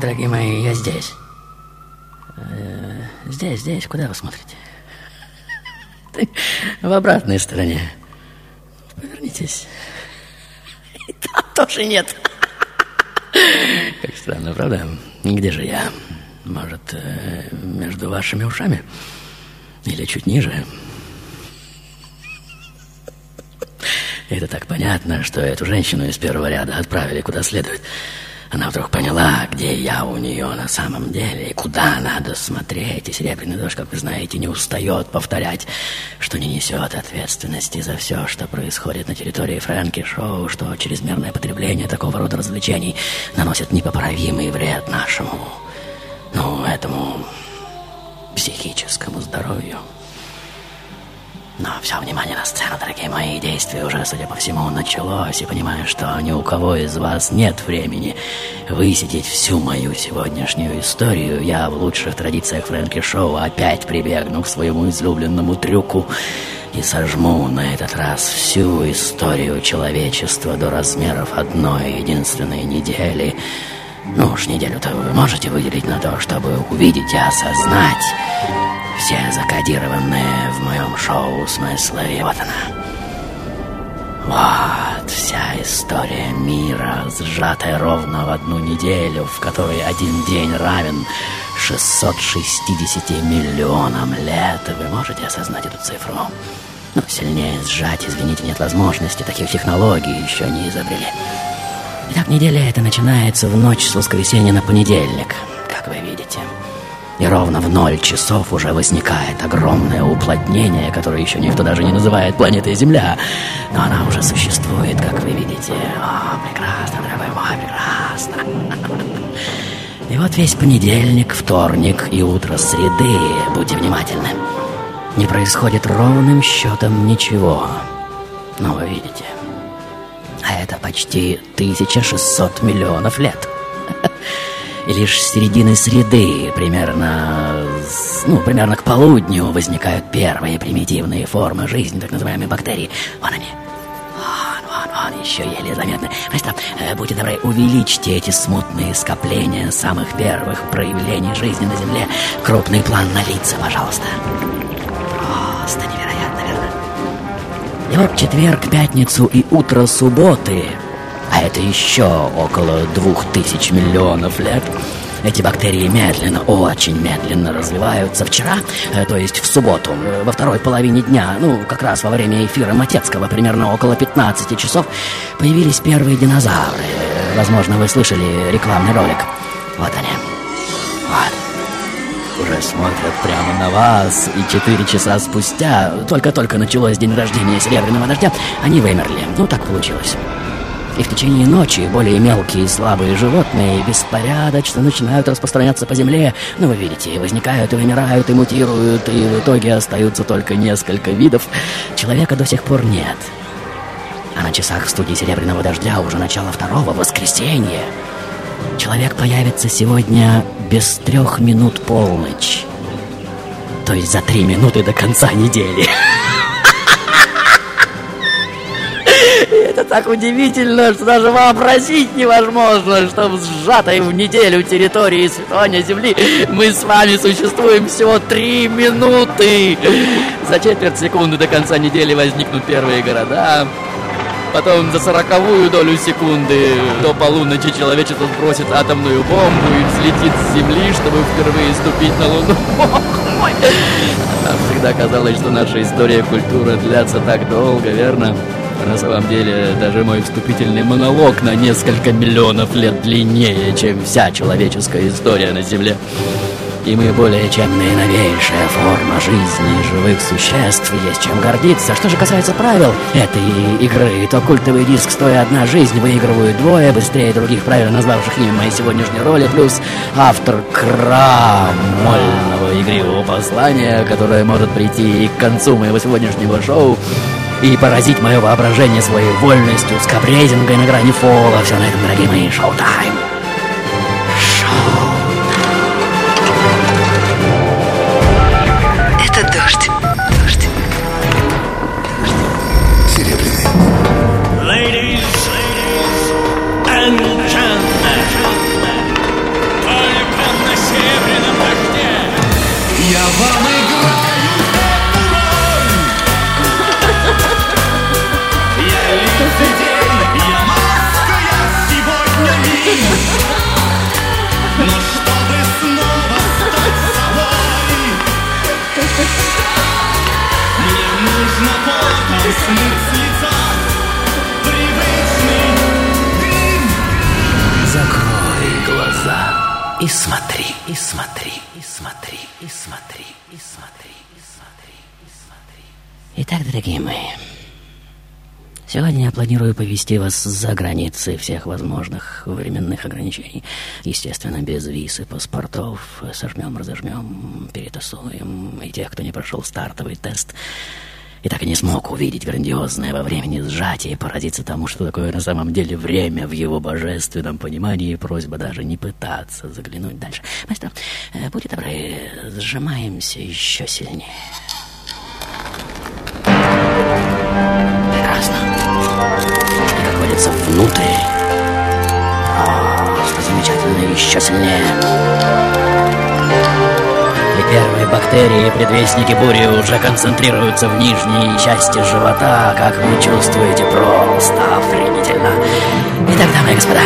Дорогие мои, я здесь. Э, здесь, здесь. Куда вы смотрите? В обратной стороне. Повернитесь. И там тоже нет. Как странно, правда? Где же я? Может, э, между вашими ушами? Или чуть ниже? Это так понятно, что эту женщину из первого ряда отправили куда следует. Она вдруг поняла, где я у нее на самом деле, и куда надо смотреть. И Серебряный дождь, как вы знаете, не устает повторять, что не несет ответственности за все, что происходит на территории Фрэнки Шоу, что чрезмерное потребление такого рода развлечений наносит непоправимый вред нашему, ну, этому психическому здоровью. Но все внимание на сцену, дорогие мои, действия уже, судя по всему, началось, и понимаю, что ни у кого из вас нет времени высидеть всю мою сегодняшнюю историю. Я в лучших традициях Фрэнки Шоу опять прибегну к своему излюбленному трюку и сожму на этот раз всю историю человечества до размеров одной единственной недели. Ну уж неделю-то вы можете выделить на то, чтобы увидеть и осознать все закодированные в моем шоу смыслы, и вот она. Вот вся история мира, сжатая ровно в одну неделю, в которой один день равен 660 миллионам лет. Вы можете осознать эту цифру? Но сильнее сжать, извините, нет возможности. Таких технологий еще не изобрели. Итак, неделя эта начинается в ночь с воскресенья на понедельник. И ровно в ноль часов уже возникает огромное уплотнение, которое еще никто даже не называет планетой Земля. Но она уже существует, как вы видите. О, прекрасно, дорогой мой, прекрасно. И вот весь понедельник, вторник и утро среды, будьте внимательны, не происходит ровным счетом ничего. Но вы видите, а это почти 1600 миллионов лет. И лишь с середины среды, примерно, ну, примерно к полудню, возникают первые примитивные формы жизни, так называемые бактерии. Вон они. Вон, вон, вон, еще еле заметны. Просто, э, будьте добры, увеличьте эти смутные скопления самых первых проявлений жизни на Земле. Крупный план на лица, пожалуйста. Просто невероятно, верно? И вот четверг, пятницу и утро субботы а это еще около двух тысяч миллионов лет, эти бактерии медленно, очень медленно развиваются. Вчера, э, то есть в субботу, э, во второй половине дня, ну, как раз во время эфира Матецкого, примерно около 15 часов, появились первые динозавры. Возможно, вы слышали рекламный ролик. Вот они. Вот. Уже смотрят прямо на вас, и четыре часа спустя, только-только началось день рождения Серебряного Дождя, они вымерли. Ну, так получилось. И в течение ночи более мелкие и слабые животные беспорядочно начинают распространяться по земле. Ну, вы видите, возникают и вымирают, и мутируют, и в итоге остаются только несколько видов. Человека до сих пор нет. А на часах в студии «Серебряного дождя» уже начало второго воскресенья. Человек появится сегодня без трех минут полночь. То есть за три минуты до конца недели. так удивительно, что даже вообразить невозможно, что в сжатой в неделю территории святония Земли мы с вами существуем всего три минуты. За четверть секунды до конца недели возникнут первые города. Потом за сороковую долю секунды до полуночи человечество сбросит атомную бомбу и взлетит с Земли, чтобы впервые ступить на Луну. Нам всегда казалось, что наша история и культура длятся так долго, верно? На самом деле, даже мой вступительный монолог на несколько миллионов лет длиннее, чем вся человеческая история на Земле. И мы более чем наиновейшая форма жизни живых существ, есть чем гордиться. Что же касается правил этой игры, то культовый диск «Стоя одна жизнь» выигрывают двое, быстрее других правил, назвавших имя моей сегодняшней роли, плюс автор крамольного игривого послания, которое может прийти и к концу моего сегодняшнего шоу и поразить мое воображение своей вольностью, скабрейзингой на грани фола. Все на этом, дорогие мои, шоу-тайм. И смотри, и смотри, и смотри, и смотри, и смотри, и смотри. Итак, дорогие мои, Сегодня я планирую повести вас за границы всех возможных временных ограничений. Естественно, без виз и паспортов. Сожмем, разожмем, перетасуем. И тех, кто не прошел стартовый тест, и так и не смог увидеть грандиозное во времени сжатие и поразиться тому, что такое на самом деле время в его божественном понимании, и просьба даже не пытаться заглянуть дальше. Мастер, э, будьте добры, сжимаемся еще сильнее. Прекрасно. И как водится внутрь. Просто замечательно, еще сильнее. Первые бактерии, предвестники бури, уже концентрируются в нижней части живота, как вы чувствуете, просто охренительно. Итак, дамы и господа,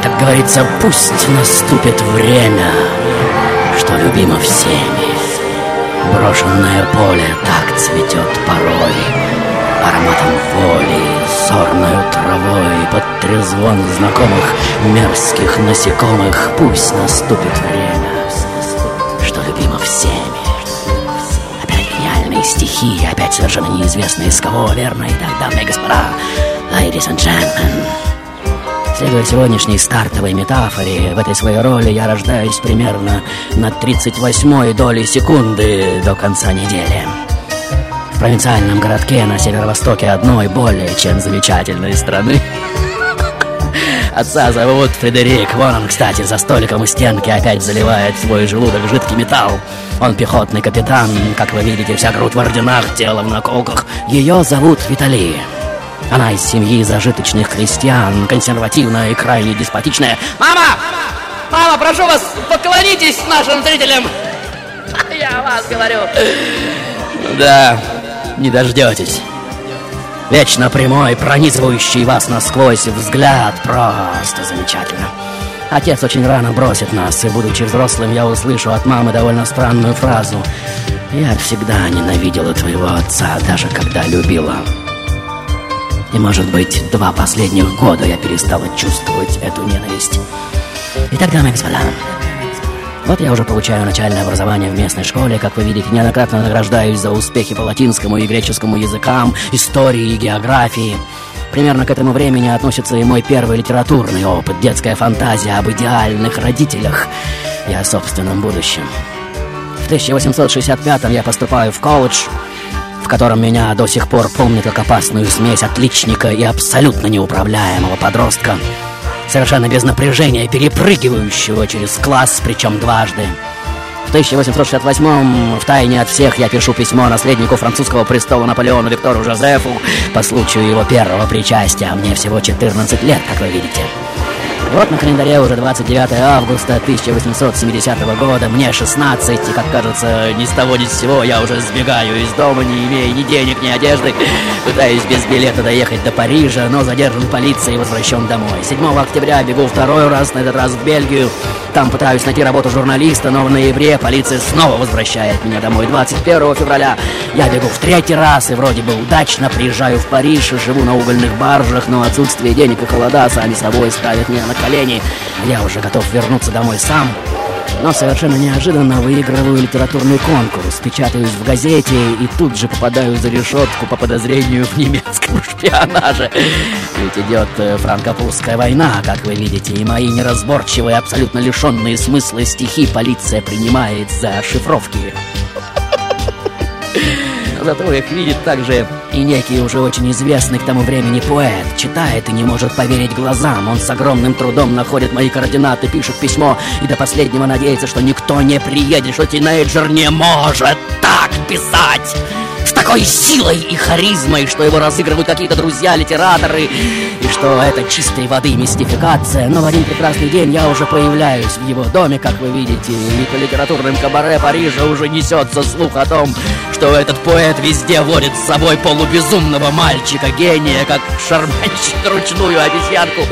как говорится, пусть наступит время, что любимо всеми. Брошенное поле так цветет порой, Ароматом воли, сорною травой, Под трезвон знакомых мерзких насекомых Пусть наступит время, всеми. Опять гениальные стихи, опять совершенно неизвестные из кого, верно? Итак, дамы и господа, ladies and gentlemen, Следуя сегодняшней стартовой метафоре, в этой своей роли я рождаюсь примерно на 38-й доли секунды до конца недели. В провинциальном городке на северо-востоке одной более чем замечательной страны. Отца зовут Фредерик. Вон он, кстати, за столиком у стенки опять заливает свой желудок жидкий металл. Он пехотный капитан, как вы видите, вся грудь в орденах, тело в наколках. Ее зовут Виталий. Она из семьи зажиточных крестьян, консервативная и крайне деспотичная. Мама! Мама, прошу вас, поклонитесь нашим зрителям! Я вас говорю. Да, не дождетесь. Вечно прямой, пронизывающий вас насквозь взгляд. Просто замечательно. Отец очень рано бросит нас, и, будучи взрослым, я услышу от мамы довольно странную фразу. «Я всегда ненавидела твоего отца, даже когда любила». И, может быть, два последних года я перестала чувствовать эту ненависть. Итак, дамы и господа, вот я уже получаю начальное образование в местной школе, как вы видите, неоднократно награждаюсь за успехи по латинскому и греческому языкам, истории и географии. Примерно к этому времени относится и мой первый литературный опыт, детская фантазия об идеальных родителях и о собственном будущем. В 1865 я поступаю в колледж, в котором меня до сих пор помнят как опасную смесь отличника и абсолютно неуправляемого подростка, совершенно без напряжения, перепрыгивающего через класс, причем дважды. В 1868-м, в тайне от всех, я пишу письмо наследнику французского престола Наполеону Виктору Жозефу по случаю его первого причастия, мне всего 14 лет, как вы видите. Вот на календаре уже 29 августа 1870 года, мне 16, и, как кажется, ни с того ни с сего я уже сбегаю из дома, не имея ни денег, ни одежды, пытаюсь без билета доехать до Парижа, но задержан полицией и возвращен домой. 7 октября бегу второй раз, на этот раз в Бельгию, там пытаюсь найти работу журналиста, но в ноябре полиция снова возвращает меня домой. 21 февраля я бегу в третий раз и вроде бы удачно приезжаю в Париж, живу на угольных баржах, но отсутствие денег и холода сами собой ставят меня на колени. Я уже готов вернуться домой сам. Но совершенно неожиданно выигрываю литературный конкурс, печатаюсь в газете и тут же попадаю за решетку по подозрению в немецком шпионаже. Ведь идет э, франко-прусская война, как вы видите, и мои неразборчивые, абсолютно лишенные смысла стихи полиция принимает за шифровки. Зато их видит также и некий уже очень известный к тому времени поэт. Читает и не может поверить глазам. Он с огромным трудом находит мои координаты, пишет письмо и до последнего надеется, что никто не приедет, что тинейджер не может так писать такой силой и харизмой, что его разыгрывают какие-то друзья-литераторы, и что это чистой воды мистификация. Но в один прекрасный день я уже появляюсь в его доме, как вы видите, и по литературным кабаре Парижа уже несется слух о том, что этот поэт везде водит с собой полубезумного мальчика, гения, как шарманщик ручную обезьянку.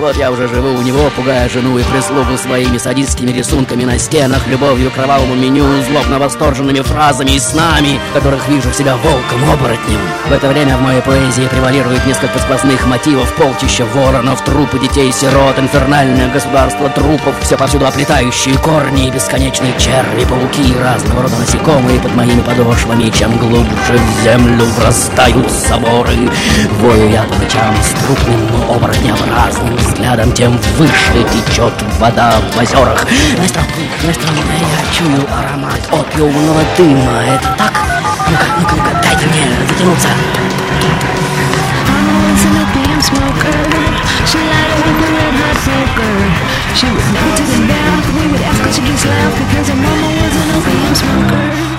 Вот я уже живу у него, пугая жену и прислугу своими садистскими рисунками на стенах, любовью к кровавому меню, злобно восторженными фразами и снами, которых вижу себя волком-оборотнем. В это время в моей поэзии превалирует несколько сквозных мотивов, полчища воронов, трупы детей-сирот, инфернальное государство трупов, все повсюду оплетающие корни и бесконечные черви, пауки и разного рода насекомые под моими подошвами, чем глубже в землю врастают соборы. Вою я по ночам с трупным, оборотнеобразным взглядом, тем выше течет вода в озерах. Мистер, мистер, я чую аромат опиумного дыма. Это так? Ну-ка, ну-ка, ну-ка, дайте мне затянуться. She. She would never take a bath. We would ask her to just laugh because her mama was an opium smoker.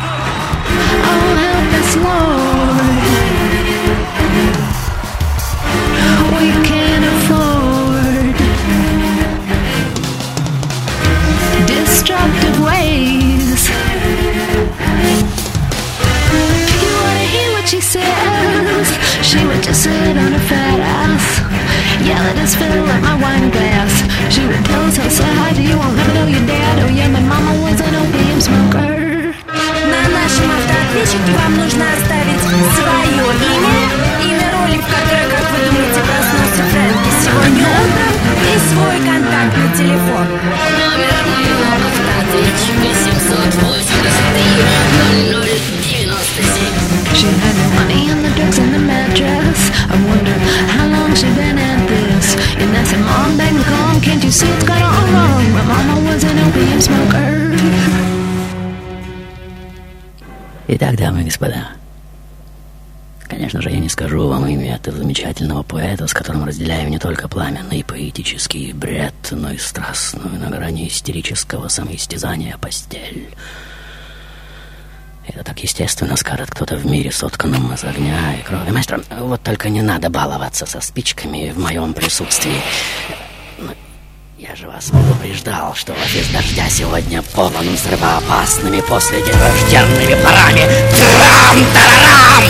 Let fill up my wine glass. She would tell us how say hi to you, I'll never know your dad. Oh yeah, my mama was an opium smoker. На нашем автоответчике вам нужно оставить свое имя, имя роли, в которой, как вы думаете, проснулся Фрэнки сегодня утром, и свой контактный телефон. Итак, дамы и господа, конечно же, я не скажу вам имя этого замечательного поэта, с которым разделяю не только пламенный поэтический бред, но и страстную на грани истерического самоистязания постель. Это так естественно скажет кто-то в мире, сотканном из огня и крови. Мастер, вот только не надо баловаться со спичками в моем присутствии. Я же вас предупреждал, что офис дождя сегодня полон взрывоопасными последнерожденными парами. Трам-тарарам!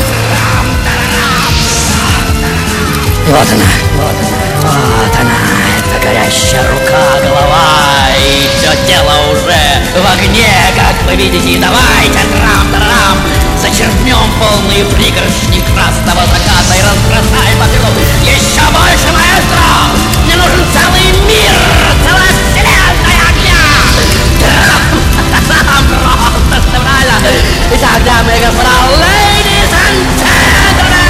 И вот она, вот она, вот она, эта горящая рука, голова, и все тело уже в огне, как вы видите. Давайте, трам-тарарам, зачерпнем полные пригоршни красного заката и разбросаем по Еще больше, маэстро! Мне нужен целый мир, правильно! Итак, дамы и господа, ladies and gentlemen!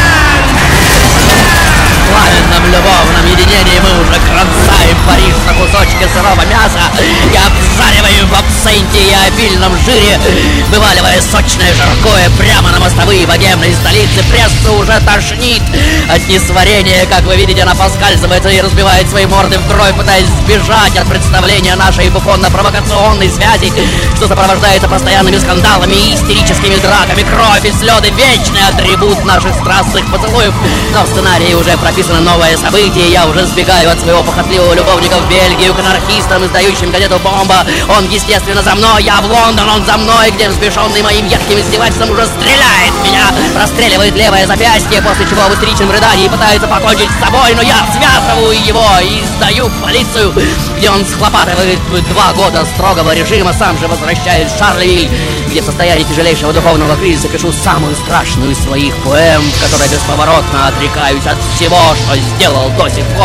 В пламенном любовном единении мы уже кромсаем Париж на кусочки сырого мяса и обжариваем в абсенте и обильном жире, вываливая сочное жаркое прямо на мостовые богемной столицы. Прессу уже тошнит от несварения, как вы видите, она поскальзывается и разбивает свои морды в кровь, пытаясь сбежать от представления нашей буфонно-провокационной связи, что сопровождается постоянными скандалами и истерическими драками. Кровь и слезы — вечный атрибут наших страстных поцелуев. Но в сценарии уже прописано новое событие. Я уже сбегаю от своего похотливого любовника в Бельгию к анархистам, издающим газету «Бомба». Он, естественно, за мной, я в Лондон, он за мной, где взбешенный моим едким издевательством уже стреляет меня, расстреливает левое запястье, после чего в истеричном рыдании пытается покончить с собой, но я связываю его и сдаю в полицию, где он схлопатывает два года строгого режима, сам же возвращаюсь в Шарлевиль, где в состоянии тяжелейшего духовного кризиса пишу самую страшную из своих поэм, в которой бесповоротно отрекаюсь от всего, что сделал до сих пор.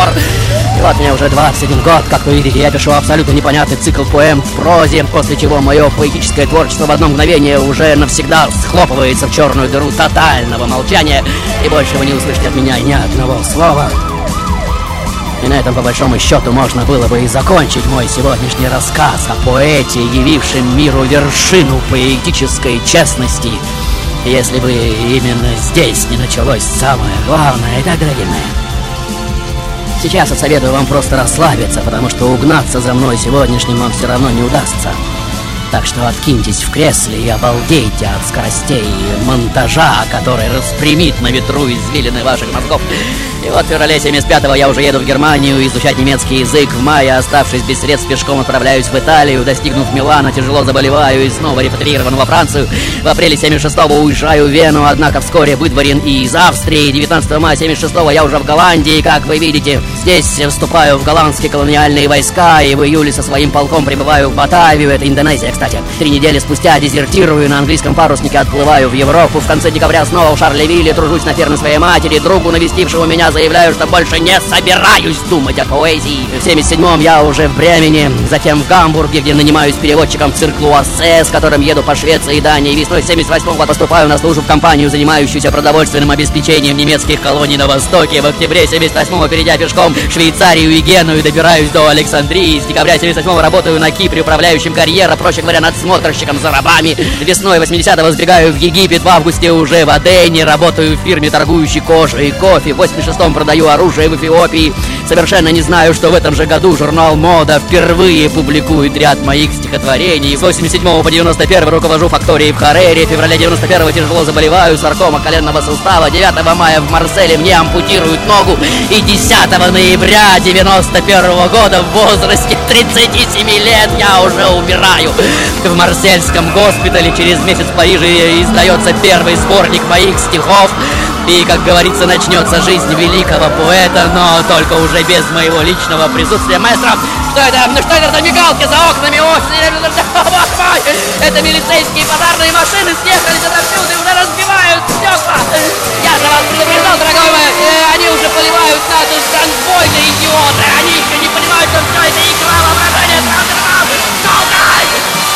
И вот мне уже 21 год, как вы видите, я пишу абсолютно непонятный цикл поэм в прозе, после чего мое поэтическое творчество в одно мгновение уже навсегда схлопывается в черную дыру тотального молчания, и больше вы не услышите от меня ни одного слова. И на этом, по большому счету, можно было бы и закончить мой сегодняшний рассказ о поэте, явившем миру вершину поэтической честности, если бы именно здесь не началось самое главное. Итак, дорогие мои, сейчас я советую вам просто расслабиться, потому что угнаться за мной сегодняшним вам все равно не удастся. Так что откиньтесь в кресле и обалдейте от скоростей монтажа, который распрямит на ветру извилины ваших мозгов. И вот в феврале 75-го я уже еду в Германию изучать немецкий язык. В мае, оставшись без средств пешком, отправляюсь в Италию. Достигнув Милана, тяжело заболеваю и снова репатриирован во Францию. В апреле 76-го уезжаю в Вену, однако вскоре выдворен и из Австрии. 19 мая 76-го я уже в Голландии, как вы видите. Здесь вступаю в голландские колониальные войска и в июле со своим полком прибываю в Батавию. Это Индонезия, кстати. Три недели спустя дезертирую, на английском паруснике отплываю в Европу. В конце декабря снова в Шарлевилле тружусь на ферме своей матери. Другу, навестившего меня, заявляю, что больше не собираюсь думать о поэзии. В 77-м я уже в Бремени, затем в Гамбурге, где нанимаюсь переводчиком в цирк Луассе, с которым еду по Швеции и Дании. Весной 78-го поступаю на службу в компанию, занимающуюся продовольственным обеспечением немецких колоний на Востоке. В октябре 78-го, перейдя пешком Швейцарию и Геную, добираюсь до Александрии. С декабря 78-го работаю на Кипре управляющим карьера, говоря, надсмотрщиком за рабами. Весной 80-го сбегаю в Египет, в августе уже в Адене, работаю в фирме, торгующей кожей и кофе. В 86-м продаю оружие в Эфиопии. Совершенно не знаю, что в этом же году журнал «Мода» впервые публикует ряд моих стихотворений. С 87 по 91 руковожу факторией в Харере. В феврале 91 тяжело заболеваю, саркома коленного сустава. 9 мая в Марселе мне ампутируют ногу. И 10 ноября 91 года в возрасте 37 лет я уже умираю. В марсельском госпитале через месяц в Париже издается первый сборник моих стихов. И, как говорится, начнется жизнь великого поэта, но только уже без моего личного присутствия. Маэстро, что это? Ну что это за мигалки за окнами? О, бог мой! Это милицейские пожарные машины съехались отовсюду и уже разбивают стекла! Я же вас предупреждал, дорогой мой, э, они уже поливают нас из конвойны, идиоты! Они еще не понимают, что все это игра воображения Сандерман! Солдат!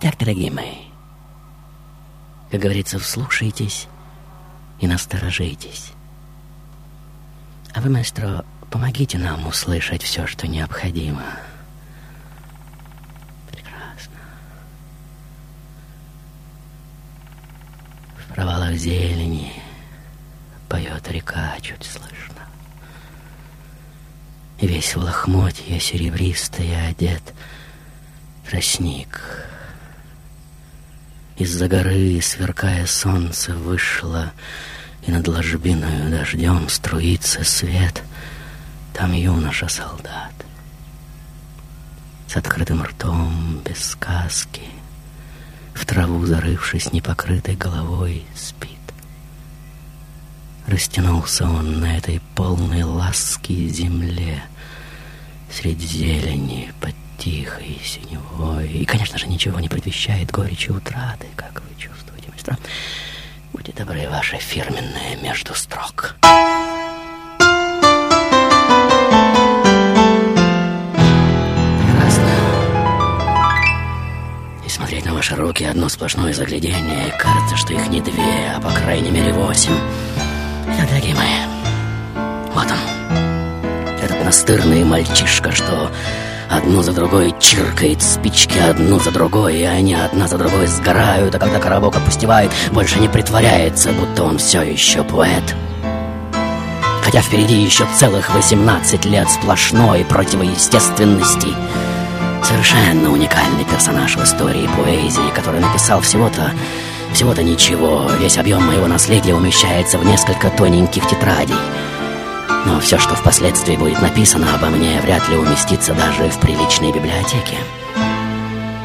Итак, дорогие мои, как говорится, вслушайтесь и насторожитесь. А вы, маэстро, помогите нам услышать все, что необходимо. Прекрасно. В провалах зелени поет река, чуть слышно. И весь в лохмотье серебристое одет тростник. Из-за горы, сверкая солнце, вышло, и над ложбиною дождем струится свет. Там юноша-солдат. С открытым ртом, без сказки, в траву зарывшись непокрытой головой, спит. Растянулся он на этой полной ласки земле, Средь зелени, под тихой синевой. И, конечно же, ничего не предвещает горечи утраты, как вы чувствуете, мастера. Будьте добры, ваше фирменное между строк. Прекрасно. И смотреть на ваши руки одно сплошное заглядение. Кажется, что их не две, а по крайней мере восемь. Итак, дорогие мои, вот он. Этот настырный мальчишка, что одну за другой чиркает спички одну за другой, и они одна за другой сгорают, а когда коробок опустевает, больше не притворяется, будто он все еще поэт. Хотя впереди еще целых 18 лет сплошной противоестественности. Совершенно уникальный персонаж в истории поэзии, который написал всего-то всего-то ничего. Весь объем моего наследия умещается в несколько тоненьких тетрадей. Но все, что впоследствии будет написано обо мне, вряд ли уместится даже в приличной библиотеке.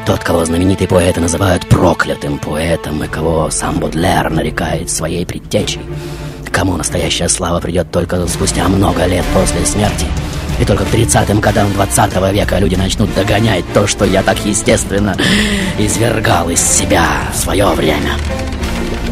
Тот, кого знаменитые поэты называют проклятым поэтом, и кого сам Бодлер нарекает своей предтечей, кому настоящая слава придет только спустя много лет после смерти. И только к 30-м годам 20 века люди начнут догонять то, что я так естественно извергал из себя в свое время.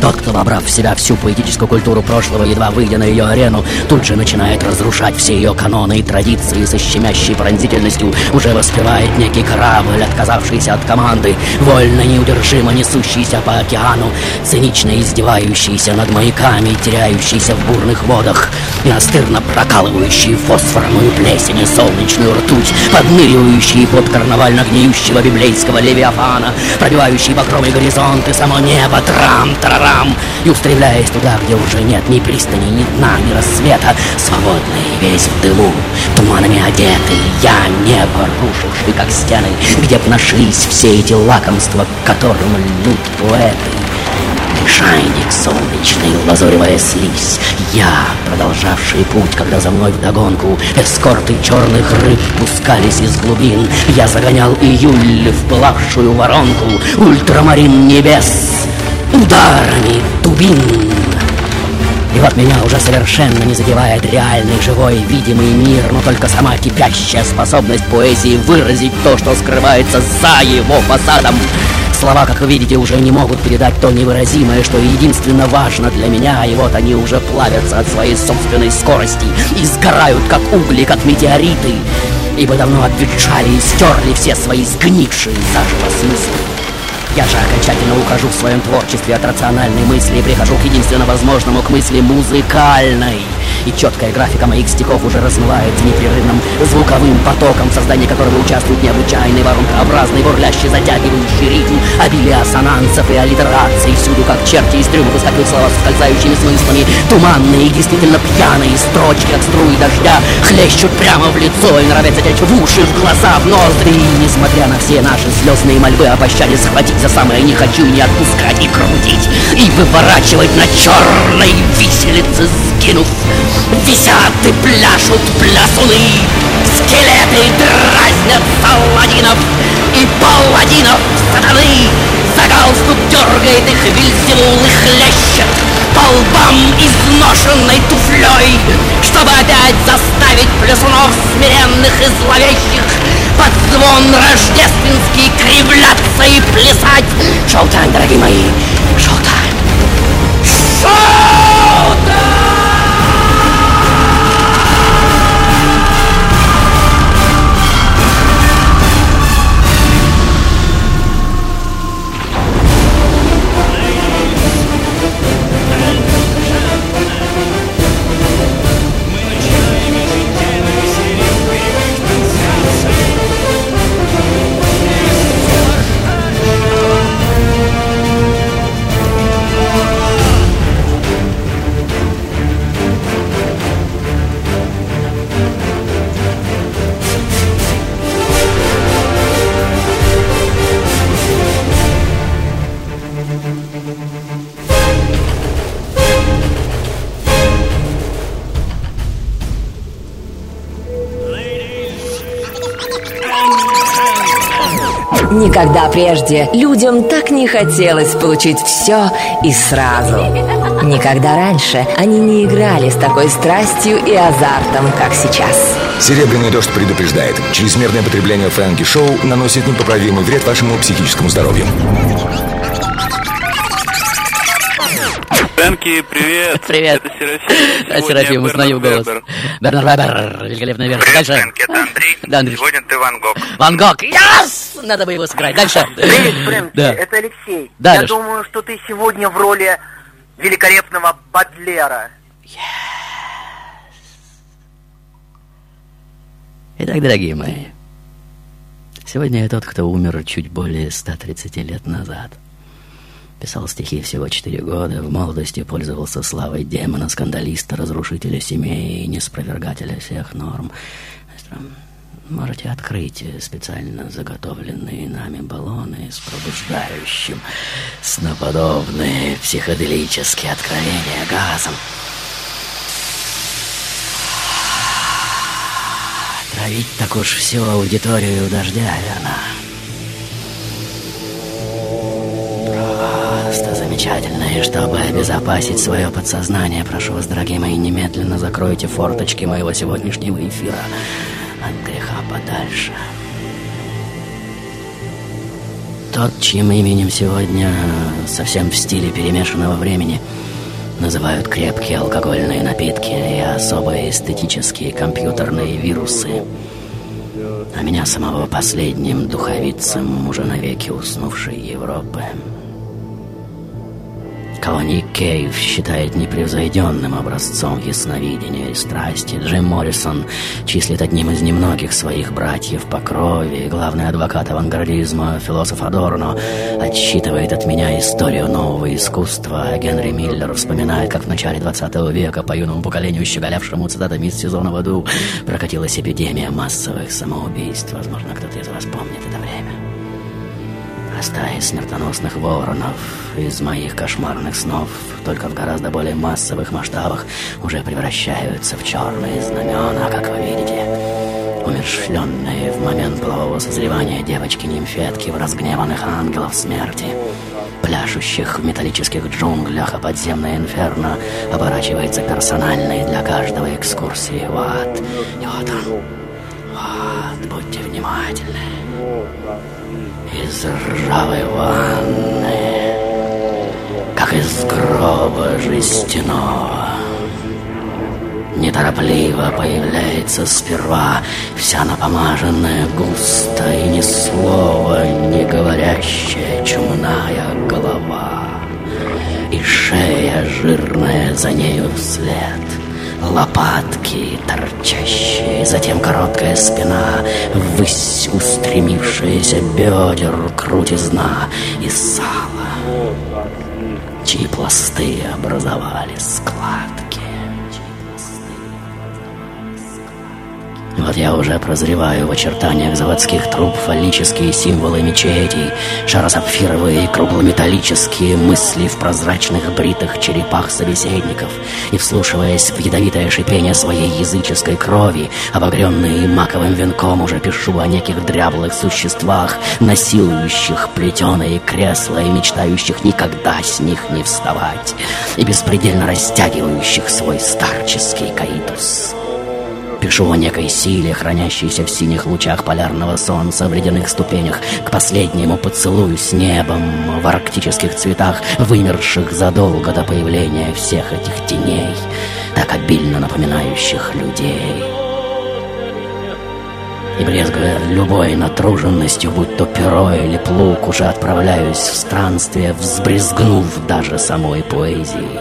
Тот, кто, вобрав в себя всю поэтическую культуру прошлого, едва выйдя на ее арену, тут же начинает разрушать все ее каноны и традиции со щемящей пронзительностью, уже воспевает некий корабль, отказавшийся от команды, вольно неудержимо несущийся по океану, цинично издевающийся над маяками, теряющийся в бурных водах, настырно прокалывающий фосфорную плесень и солнечную ртуть, подныривающий под карнавально гниющего библейского левиафана, пробивающий багровый горизонт и само небо, трам-тарарам, и устремляясь туда, где уже нет ни пристани, ни дна, ни рассвета, свободный, весь в дыму, туманами одетый, я небо рушивший, как стены, где б нашлись все эти лакомства, которым льнут поэты. Лишайник солнечный, лазоревая слизь Я, продолжавший путь, когда за мной вдогонку Эскорты черных рыб пускались из глубин Я загонял июль в плавшую воронку Ультрамарин небес ударами дубин и вот меня уже совершенно не задевает реальный, живой, видимый мир, но только сама кипящая способность поэзии выразить то, что скрывается за его фасадом. Слова, как вы видите, уже не могут передать то невыразимое, что единственно важно для меня, и вот они уже плавятся от своей собственной скорости и сгорают, как угли, как метеориты, ибо давно обветшали и стерли все свои сгнившие заживо смыслы. Я же окончательно ухожу в своем творчестве от рациональной мысли и прихожу к единственно возможному, к мысли музыкальной. И четкая графика моих стихов уже размывается непрерывным звуковым потоком, в создании которого участвует необычайный воронкообразный, бурлящий, затягивающий ритм, обилие ассонансов и аллитераций. Всюду, как черти из трюма, выскакивают слова с скользающими смыслами. Туманные и действительно пьяные строчки, как струи дождя, хлещут прямо в лицо и норовят затечь в уши, в глаза, в ноздри. И, несмотря на все наши слезные мольбы о пощаде, схватить за самое не хочу, не отпускать и крутить, и выворачивать на черной виселице, сгинув. Висят и пляшут плясуны, скелеты дразнят паладинов, и паладинов сатаны. За галстук дергает их Вильзевул и хлещет по лбам изношенной туфлей, чтобы опять заставить плясунов смиренных и зловещих под звон рождественский кривляться и плясать. Шоу-тайм, дорогие мои, шоу-тайм. Шоу-тайм! Никогда прежде людям так не хотелось получить все и сразу. Никогда раньше они не играли с такой страстью и азартом, как сейчас. Серебряный дождь предупреждает. Чрезмерное потребление Фрэнки Шоу наносит непоправимый вред вашему психическому здоровью. Фрэнки, привет! Привет. Это Серафим. Да, Серафим, узнаю голос. Бернар Вебер, великолепная версия. Привет, Дальше. Фрэнки, это Андрей. Да, Андрей. Сегодня ты Ван Гог. Ван Гог, yes! Надо бы его сыграть. Дальше. Привет, Фрэнки, Да. это Алексей. Да, Я Леш. думаю, что ты сегодня в роли великолепного Бадлера. Итак, дорогие мои, сегодня я тот, кто умер чуть более 130 лет назад. Писал стихи всего 4 года, в молодости пользовался славой демона, скандалиста, разрушителя семей и неспровергателя всех норм. Можете открыть специально заготовленные нами баллоны с пробуждающим сноподобные психоделические откровения газом. Травить так уж всю аудиторию дождя, верно? Замечательно. И чтобы обезопасить свое подсознание, прошу вас, дорогие мои, немедленно закройте форточки моего сегодняшнего эфира от греха подальше. Тот, чьим именем сегодня совсем в стиле перемешанного времени называют крепкие алкогольные напитки и особые эстетические компьютерные вирусы, а меня самого последним духовицем уже навеки уснувшей Европы кого Ник Кейв считает непревзойденным образцом ясновидения и страсти. Джим Моррисон числит одним из немногих своих братьев по крови, главный адвокат авангардизма, философ Адорно, отсчитывает от меня историю нового искусства, Генри Миллер вспоминает, как в начале 20 века по юному поколению, щеголявшему цитатами из сезона в аду, прокатилась эпидемия массовых самоубийств. Возможно, кто-то из вас помнит это время стаи смертоносных воронов из моих кошмарных снов, только в гораздо более массовых масштабах, уже превращаются в черные знамена, как вы видите. Умершленные в момент полового созревания девочки-нимфетки в разгневанных ангелов смерти, пляшущих в металлических джунглях, а подземное инферно оборачивается персональной для каждого экскурсии в ад. И вот он. Вот, будьте внимательны из ржавой ванны, как из гроба жестяного. Неторопливо появляется сперва вся напомаженная густо и ни слова не говорящая чумная голова. И шея жирная за нею вслед — лопатки торчащие, затем короткая спина, ввысь устремившаяся бедер, крутизна и сало, чьи пласты образовали складки. Вот я уже прозреваю в очертаниях заводских труб фаллические символы мечетей, шаросапфировые и круглометаллические мысли в прозрачных бритых черепах собеседников, и, вслушиваясь в ядовитое шипение своей языческой крови, обогренные маковым венком, уже пишу о неких дряблых существах, насилующих плетеные кресла и мечтающих никогда с них не вставать, и беспредельно растягивающих свой старческий каитус. Пишу о некой силе, хранящейся в синих лучах полярного солнца, в ледяных ступенях, к последнему поцелую с небом, в арктических цветах, вымерших задолго до появления всех этих теней, так обильно напоминающих людей. И брезгуя любой натруженностью, будь то перо или плуг, уже отправляюсь в странствие, взбрезгнув даже самой поэзии.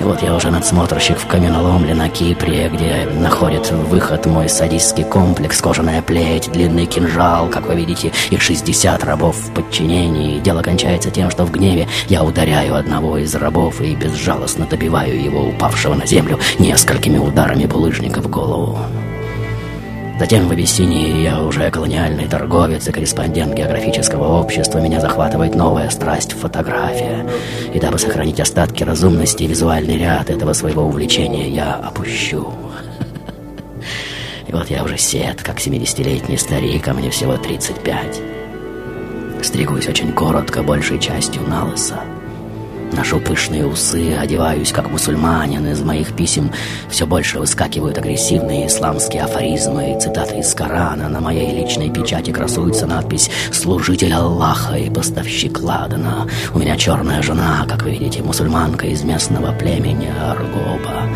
И вот я уже надсмотрщик в каменоломле на Кипре, где находит выход мой садистский комплекс, кожаная плеть, длинный кинжал, как вы видите, и 60 рабов в подчинении. Дело кончается тем, что в гневе я ударяю одного из рабов и безжалостно добиваю его, упавшего на землю, несколькими ударами булыжника в голову. Затем в Абиссинии я уже колониальный торговец и корреспондент географического общества. Меня захватывает новая страсть — фотография. И дабы сохранить остатки разумности и визуальный ряд этого своего увлечения, я опущу. И вот я уже сед, как 70-летний старик, а мне всего 35. Стригусь очень коротко, большей частью на лысо. Ношу пышные усы, одеваюсь как мусульманин. Из моих писем все больше выскакивают агрессивные исламские афоризмы и цитаты из Корана. На моей личной печати красуется надпись «Служитель Аллаха и поставщик ладана». У меня черная жена, как вы видите, мусульманка из местного племени Аргоба.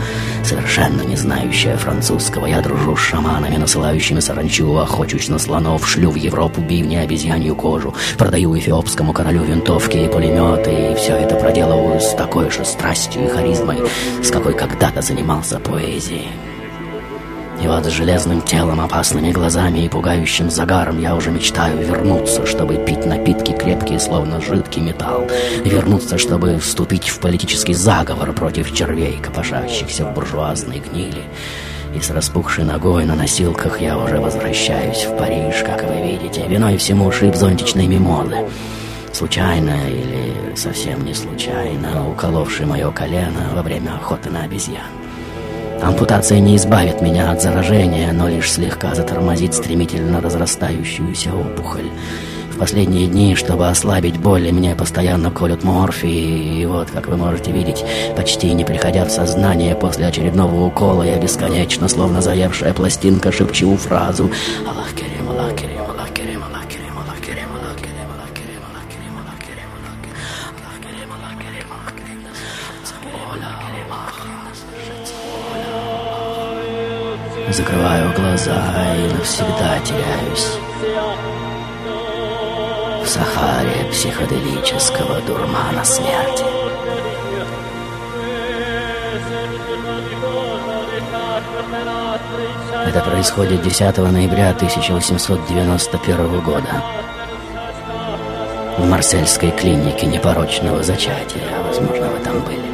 Совершенно не знающая французского. Я дружу с шаманами, насылающими саранчу, охочусь на слонов, шлю в Европу бивни, обезьянью кожу, продаю эфиопскому королю винтовки и пулеметы, и все это проделываю проделываю с такой же страстью и харизмой, с какой когда-то занимался поэзией. И вот с железным телом, опасными глазами и пугающим загаром я уже мечтаю вернуться, чтобы пить напитки крепкие, словно жидкий металл. Вернуться, чтобы вступить в политический заговор против червей, копошащихся в буржуазной гнили. И с распухшей ногой на носилках я уже возвращаюсь в Париж, как вы видите. Виной всему шип зонтичной мимозы случайно или совсем не случайно уколовший мое колено во время охоты на обезьян. Ампутация не избавит меня от заражения, но лишь слегка затормозит стремительно разрастающуюся опухоль. В последние дни, чтобы ослабить боль, меня постоянно колют морфий, и вот, как вы можете видеть, почти не приходя в сознание после очередного укола, я бесконечно, словно заевшая пластинка, шепчу фразу «Аллах Керим, Аллах Керим, Аллах Керим, Закрываю глаза и навсегда теряюсь в Сахаре психоделического дурмана смерти. Это происходит 10 ноября 1891 года в Марсельской клинике непорочного зачатия, возможно вы там были.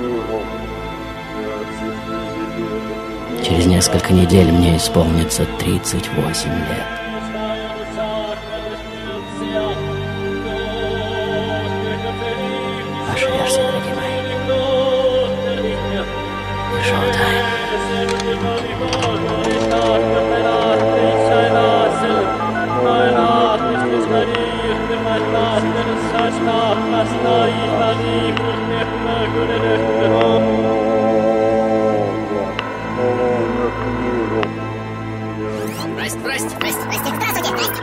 Через несколько недель мне исполнится 38 лет. Здрасте, здрасте, здрасте, здрасте.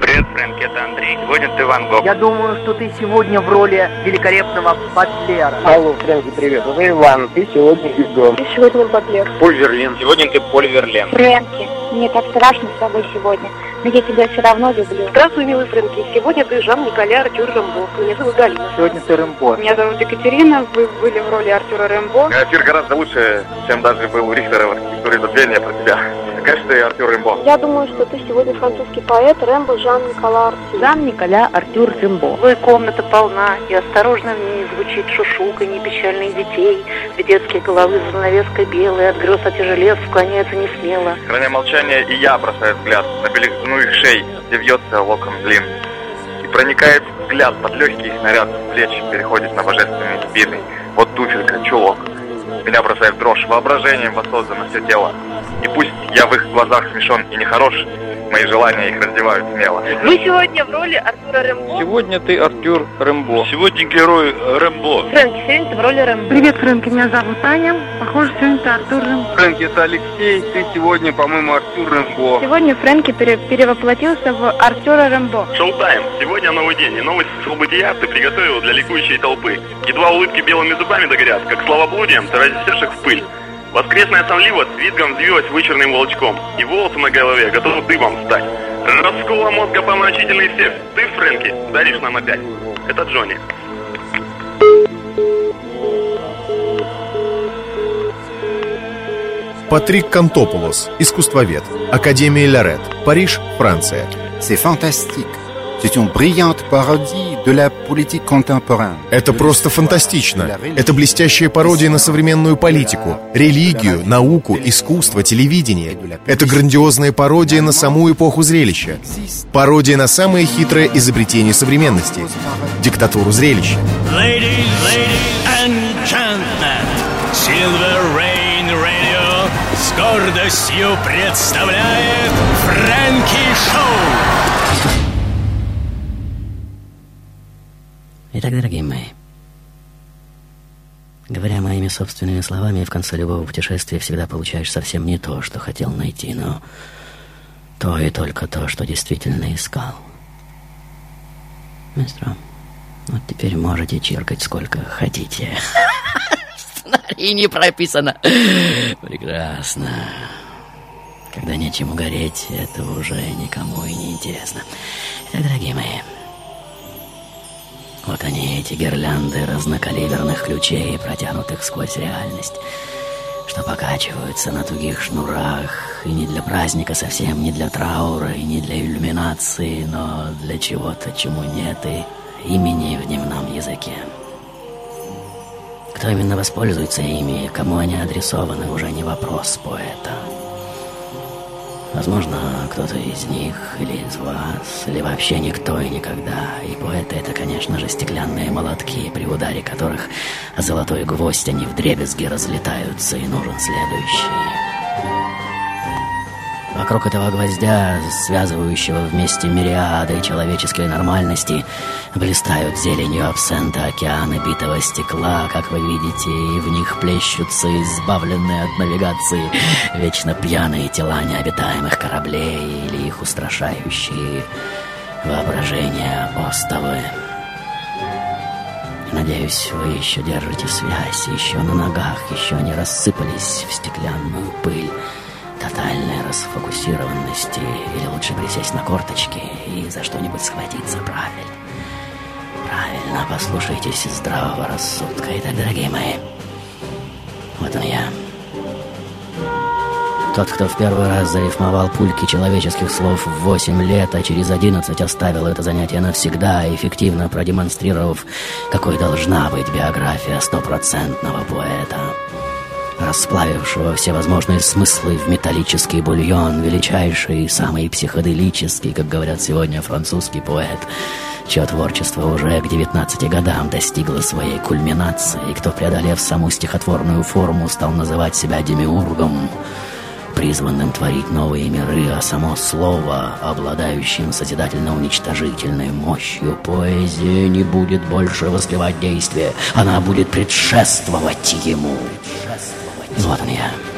Привет, Фрэнк, это Андрей. Сегодня ты Ван Гог. Я думаю, что ты сегодня в роли великолепного Батлера. Алло, Фрэнки, привет. Это Иван. Ты сегодня Гюго. Ты сегодня Бадлер. Поль Верлин. Сегодня ты Поль Верлен. Фрэнки, мне так страшно с тобой сегодня. Но я тебя все равно люблю. Здравствуй, милый Фрэнки. Сегодня ты Жан-Николя Артюр Рамбо. Меня зовут Галина. Сегодня ты Рэмбо. Меня зовут Екатерина. Вы были в роли Артюра Рэмбо. Эфир гораздо лучше, чем даже был у Рихтера в истории забвения про тебя. Конечно, ты Артюр Рэмбо. Я думаю, что ты сегодня французский поэт Рэмбо Жан-Никола Арти. Жан-Николя Артюр Рэмбо. Твоя комната полна, и осторожно в ней звучит шушуканье печальных детей. В детские головы за занавеской белой, от грез отяжелев, склоняется не смело. Храня молчание, и я бросаю взгляд на белизну их шеи, где вьется локон длин. И проникает взгляд под легкий снаряд с плеч, переходит на божественные спины. Вот туфелька, чулок. Меня бросает дрожь, воображением воссоздано все тело. И пусть я в их глазах смешон и нехорош, мои желания их раздевают смело. Вы сегодня в роли Артура Рэмбо. Сегодня ты Артюр Рэмбо. Сегодня герой Рэмбо. Фрэнки, сегодня ты в роли Рэмбо. Привет, Фрэнки, меня зовут Таня. Похоже, сегодня ты Артур Рэмбо. Фрэнки, это Алексей. Ты сегодня, по-моему, Артюр Рэмбо. Сегодня Фрэнки пере- перевоплотился в Артура Рэмбо. Шоу-тайм. Сегодня новый день, и новость бытия ты приготовил для ликующей толпы. Едва улыбки белыми зубами догорят, как словоблудием ты разнесешь их в пыль. Воскресная сонливость с визгом взвилась вычурным волчком, и волосы на голове готовы дыбом встать. Раскола мозга помрачительный сев. Ты, Фрэнки, даришь нам опять. Это Джонни. Патрик Кантополос, искусствовед, Академия Лярет, Париж, Франция. C'est fantastique. C'est une brillante parodie de la politique contemporaine. Это просто фантастично. Это блестящая пародия на современную политику, религию, науку, искусство, телевидение. Это грандиозная пародия на саму эпоху зрелища. Пародия на самое хитрое изобретение современности — диктатуру зрелища. Ladies, ladies and gentlemen, Silver Rain Radio с гордостью представляет Фрэнки Шоу. Итак, дорогие мои, говоря моими собственными словами, в конце любого путешествия всегда получаешь совсем не то, что хотел найти, но то и только то, что действительно искал. Мистер, вот теперь можете чиркать сколько хотите. Сценарии не прописано. Прекрасно. Когда нечему гореть, это уже никому и не интересно. Итак, дорогие мои, вот они, эти гирлянды разнокалиберных ключей, протянутых сквозь реальность, что покачиваются на тугих шнурах, и не для праздника совсем, не для траура, и не для иллюминации, но для чего-то, чему нет и имени в дневном языке. Кто именно воспользуется ими кому они адресованы, уже не вопрос поэта. Возможно, кто-то из них или из вас, или вообще никто и никогда. И поэты — это, конечно же, стеклянные молотки, при ударе которых золотой гвоздь они вдребезги разлетаются, и нужен следующий. Вокруг этого гвоздя, связывающего вместе мириады человеческой нормальности, блистают зеленью абсента океаны битого стекла, как вы видите, и в них плещутся избавленные от навигации вечно пьяные тела необитаемых кораблей или их устрашающие воображение остовы. Надеюсь, вы еще держите связь, еще на ногах, еще не рассыпались в стеклянную пыль тотальной расфокусированности или лучше присесть на корточки и за что-нибудь схватиться правильно. Правильно, послушайтесь здравого рассудка. Итак, дорогие мои, вот он я. Тот, кто в первый раз зарифмовал пульки человеческих слов в 8 лет, а через 11 оставил это занятие навсегда, эффективно продемонстрировав, какой должна быть биография стопроцентного поэта расплавившего все возможные смыслы в металлический бульон, величайший самый психоделический, как говорят сегодня французский поэт, чье творчество уже к 19 годам достигло своей кульминации, и кто, преодолев саму стихотворную форму, стал называть себя демиургом, призванным творить новые миры, а само слово, обладающим созидательно-уничтожительной мощью, поэзия не будет больше воспевать действие, она будет предшествовать ему. Вот он я.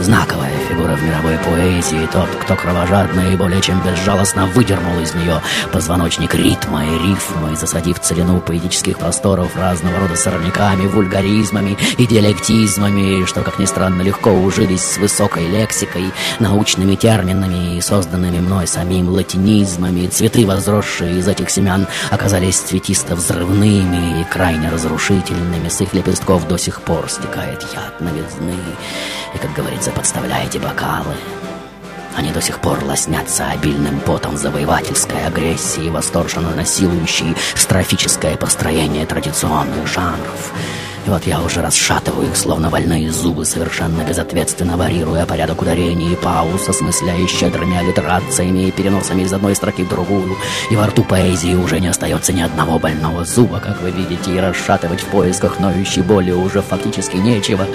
Знаковая фигура в мировой поэзии, тот, кто кровожадно и более чем безжалостно выдернул из нее позвоночник ритма и рифмы, засадив целину поэтических просторов разного рода сорняками, вульгаризмами и диалектизмами, что, как ни странно, легко ужились с высокой лексикой, научными терминами и созданными мной самим латинизмами. Цветы, возросшие из этих семян, оказались цветисто-взрывными и крайне разрушительными. С их лепестков до сих пор стекает яд новизны. И, как говорится, подставляете бокалы. Они до сих пор лоснятся обильным потом завоевательской агрессии, восторженно насилующей строфическое построение традиционных жанров — и вот я уже расшатываю их, словно больные зубы, совершенно безответственно варьируя порядок ударений и пауз, осмысляя щедрыми аллитерациями и переносами из одной строки в другую. И во рту поэзии уже не остается ни одного больного зуба, как вы видите, и расшатывать в поисках ноющей боли уже фактически нечего.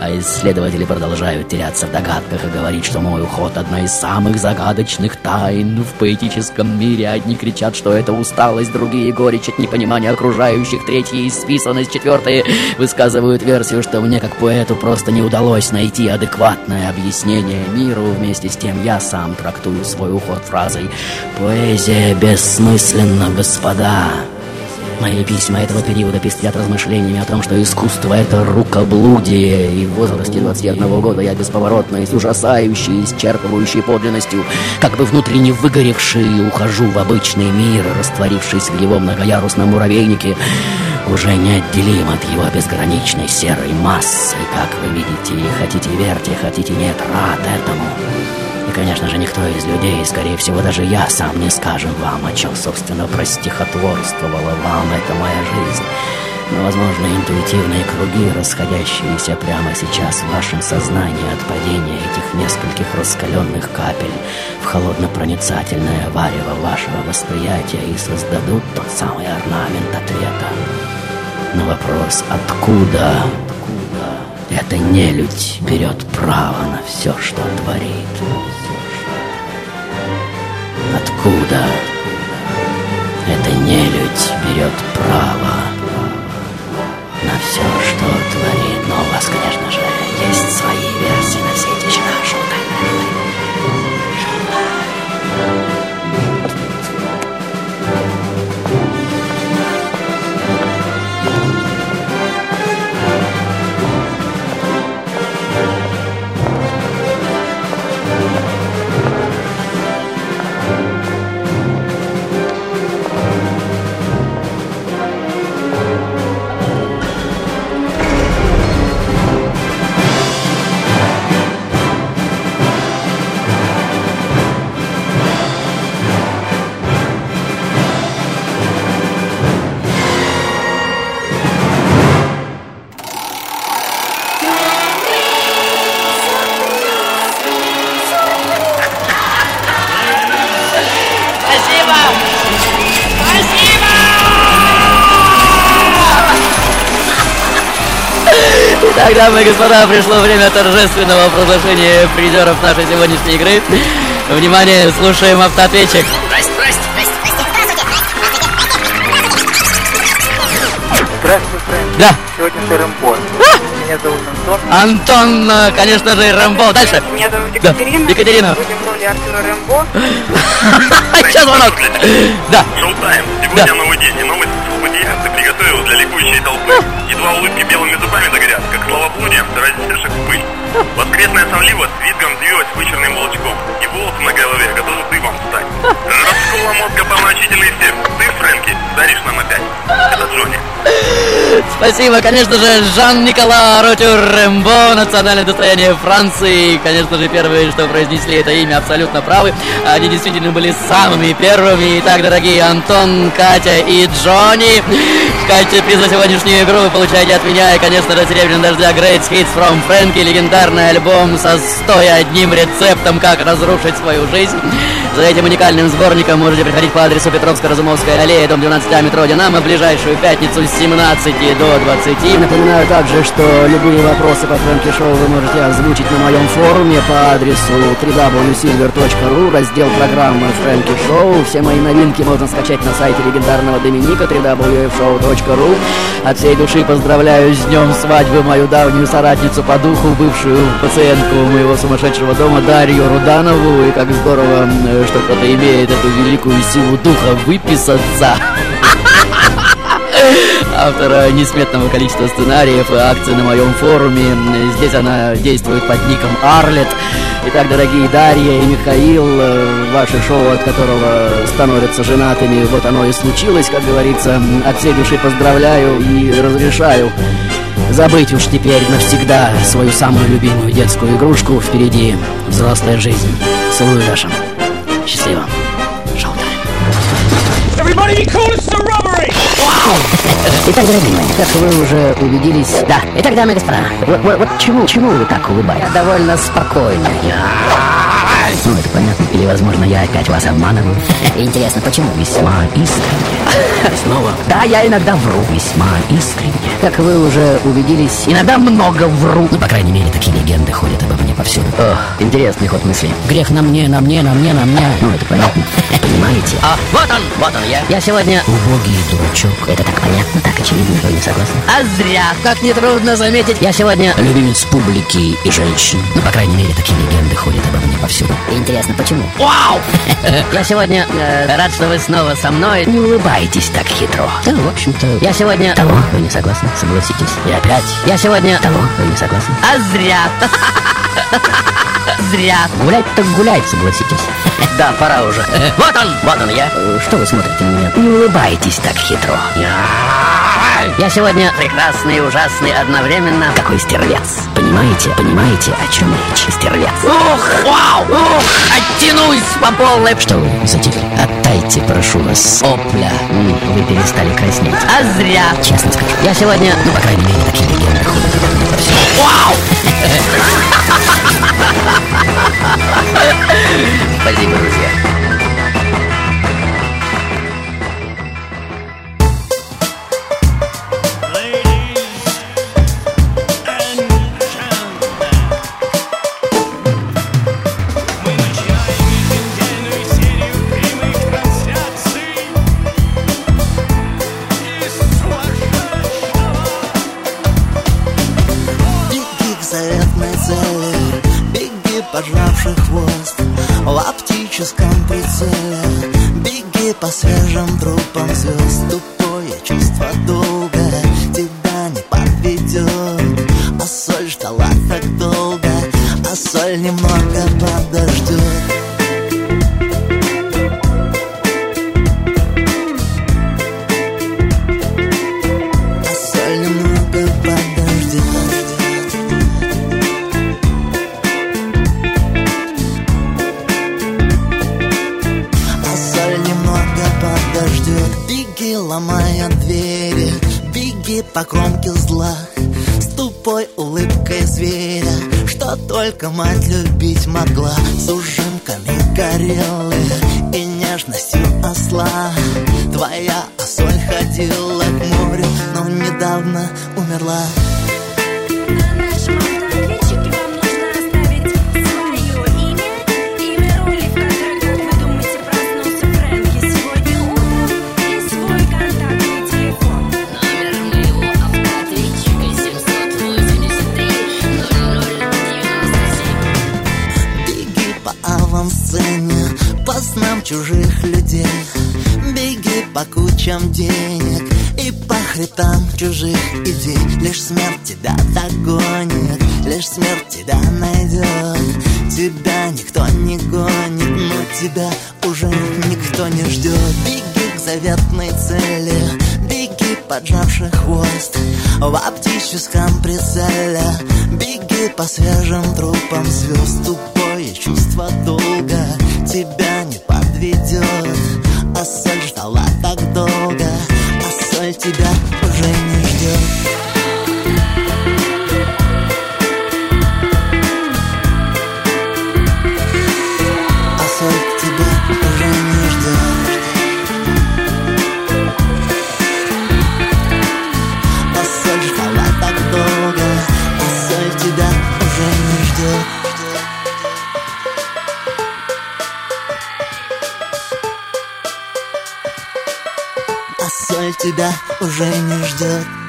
А исследователи продолжают теряться в догадках и говорить, что мой уход — одна из самых загадочных тайн в поэтическом мире. Одни кричат, что это усталость, другие — горечь от непонимания окружающих, третьи — исписанность, четвертые высказывают версию, что мне как поэту просто не удалось найти адекватное объяснение миру. Вместе с тем я сам трактую свой уход фразой «Поэзия бессмысленна, господа». Мои письма этого периода пестрят размышлениями о том, что искусство — это рукоблудие, и в возрасте 21 года я бесповоротно и с ужасающей, исчерпывающей подлинностью, как бы внутренне выгоревший, ухожу в обычный мир, растворившись в его многоярусном муравейнике, уже неотделим от его безграничной серой массы, как вы видите, хотите верьте, хотите нет, рад этому. И, конечно же, никто из людей, скорее всего, даже я сам не скажем вам, о чем, собственно, простихотворствовала вам эта моя жизнь. Но, возможно, интуитивные круги, расходящиеся прямо сейчас в вашем сознании от падения этих нескольких раскаленных капель в холодно-проницательное варево вашего восприятия и создадут тот самый орнамент ответа на вопрос «Откуда?» Эта нелюдь берет право на все, что творит. Откуда эта нелюдь берет право на все, что творит? Но у вас, конечно же, есть свои версии на господа, пришло время торжественного провозглашения призеров нашей сегодняшней игры. Внимание, слушаем автоответчик. Здрасте, здрасте, здрасте, Здравствуй, Фрэнк. Да. Сегодня ты Рэмбо. Меня зовут Антон. Антон, э, конечно же, Рэмбо. Дальше. Меня зовут Да, Екатерина. Екатерина. Будем в роли Артура Рэмбо. Сейчас звонок. Да. Шоу-тайм. Сегодня новый день, и новость бытия ты приготовил для ликующей толпы. Едва улыбки белыми зубами загорят, их в пыль. Воскресная сонливость визгом взвилась вычерным волчком, и волосы на голове готовы дыбом встать. Раскола мозга полночительный всем. Ты, Фрэнки, даришь нам опять. Это Джонни. Спасибо, конечно же, Жан-Никола Ротюр Рэмбо, национальное достояние Франции. Конечно же, первые, что произнесли это имя, абсолютно правы. Они действительно были самыми первыми. Итак, дорогие Антон, Катя и Джонни, в качестве приза сегодняшнюю игру вы получаете от меня и, конечно же, Серебряного дождя Great Hits from Frankie, легендарный альбом со 101 рецептом, как разрушить свою жизнь. За этим уникальным сборником можете приходить по адресу Петровско-Разумовская аллея, дом 12 метро Динамо, в ближайшую пятницу с 17 до 20. Напоминаю также, что любые вопросы по Фрэнки Шоу вы можете озвучить на моем форуме по адресу www.silver.ru, раздел программы Фрэнки Шоу. Все мои новинки можно скачать на сайте легендарного Доминика www.show.ru. От всей души поздравляю с днем свадьбы мою давнюю соратницу по духу, бывшую пациентку моего сумасшедшего дома Дарью Руданову. И как здорово, э, что кто-то имеет эту великую силу духа выписаться. Автора несметного количества сценариев и акций на моем форуме. Здесь она действует под ником Арлет. Итак, дорогие Дарья и Михаил, э, ваше шоу, от которого становятся женатыми, вот оно и случилось, как говорится. От всей души поздравляю и разрешаю забыть уж теперь навсегда свою самую любимую детскую игрушку. Впереди взрослая жизнь. Целую, Даша. Счастливо. Итак, дорогие мои, как вы уже убедились... Да, итак, дамы и господа, вот, вот, вот чему, чему вы так улыбаетесь? Я довольно спокойно. Ну, это понятно. Или, возможно, я опять вас обманываю. Интересно, почему? Весьма искренне. Снова? Да, я иногда вру. Весьма искренне. Как вы уже убедились, иногда много вру. Ну, по крайней мере, такие легенды ходят обо мне повсюду. Ох, интересный ход мысли. Грех на мне, на мне, на мне, на мне. Ну, это понятно. Понимаете? А, вот он, вот он я. Я сегодня убогий дурачок. Это так понятно, так очевидно. Вы не согласны? А зря, как нетрудно заметить. Я сегодня любимец публики и женщин. Ну, по крайней мере, такие легенды ходят обо мне повсюду. Интересно, почему? Вау! Я сегодня э, рад, что вы снова со мной. Не улыбайтесь так хитро. Да, в общем-то, я сегодня... Того, вы не согласны? Согласитесь. И опять. Я сегодня... Того, вы не согласны? А зря. Зря. Гулять так гулять, согласитесь. Да, пора уже. Вот он, вот он я. Что вы смотрите на меня? Не улыбайтесь так хитро. Я сегодня прекрасный и ужасный одновременно. Какой стервец. Понимаете, понимаете, о чем речь? Стервец. Ух, вау, ух, оттянусь по полной. Что вы затихли? Оттайте, прошу вас, опля. Вы перестали краснеть. А зря. Честно скажу. Я сегодня, ну, по крайней мере, такие легенды ходят. Вау! хребтам чужих идей. Лишь смерть тебя догонит Лишь смерть тебя найдет. Тебя никто не гонит Но тебя уже никто не ждет. Беги к заветной цели Беги, поджавший хвост В оптическом прицеле. Беги по свежим трупам звезд. Тупое чувство долга Тебя уже не ждет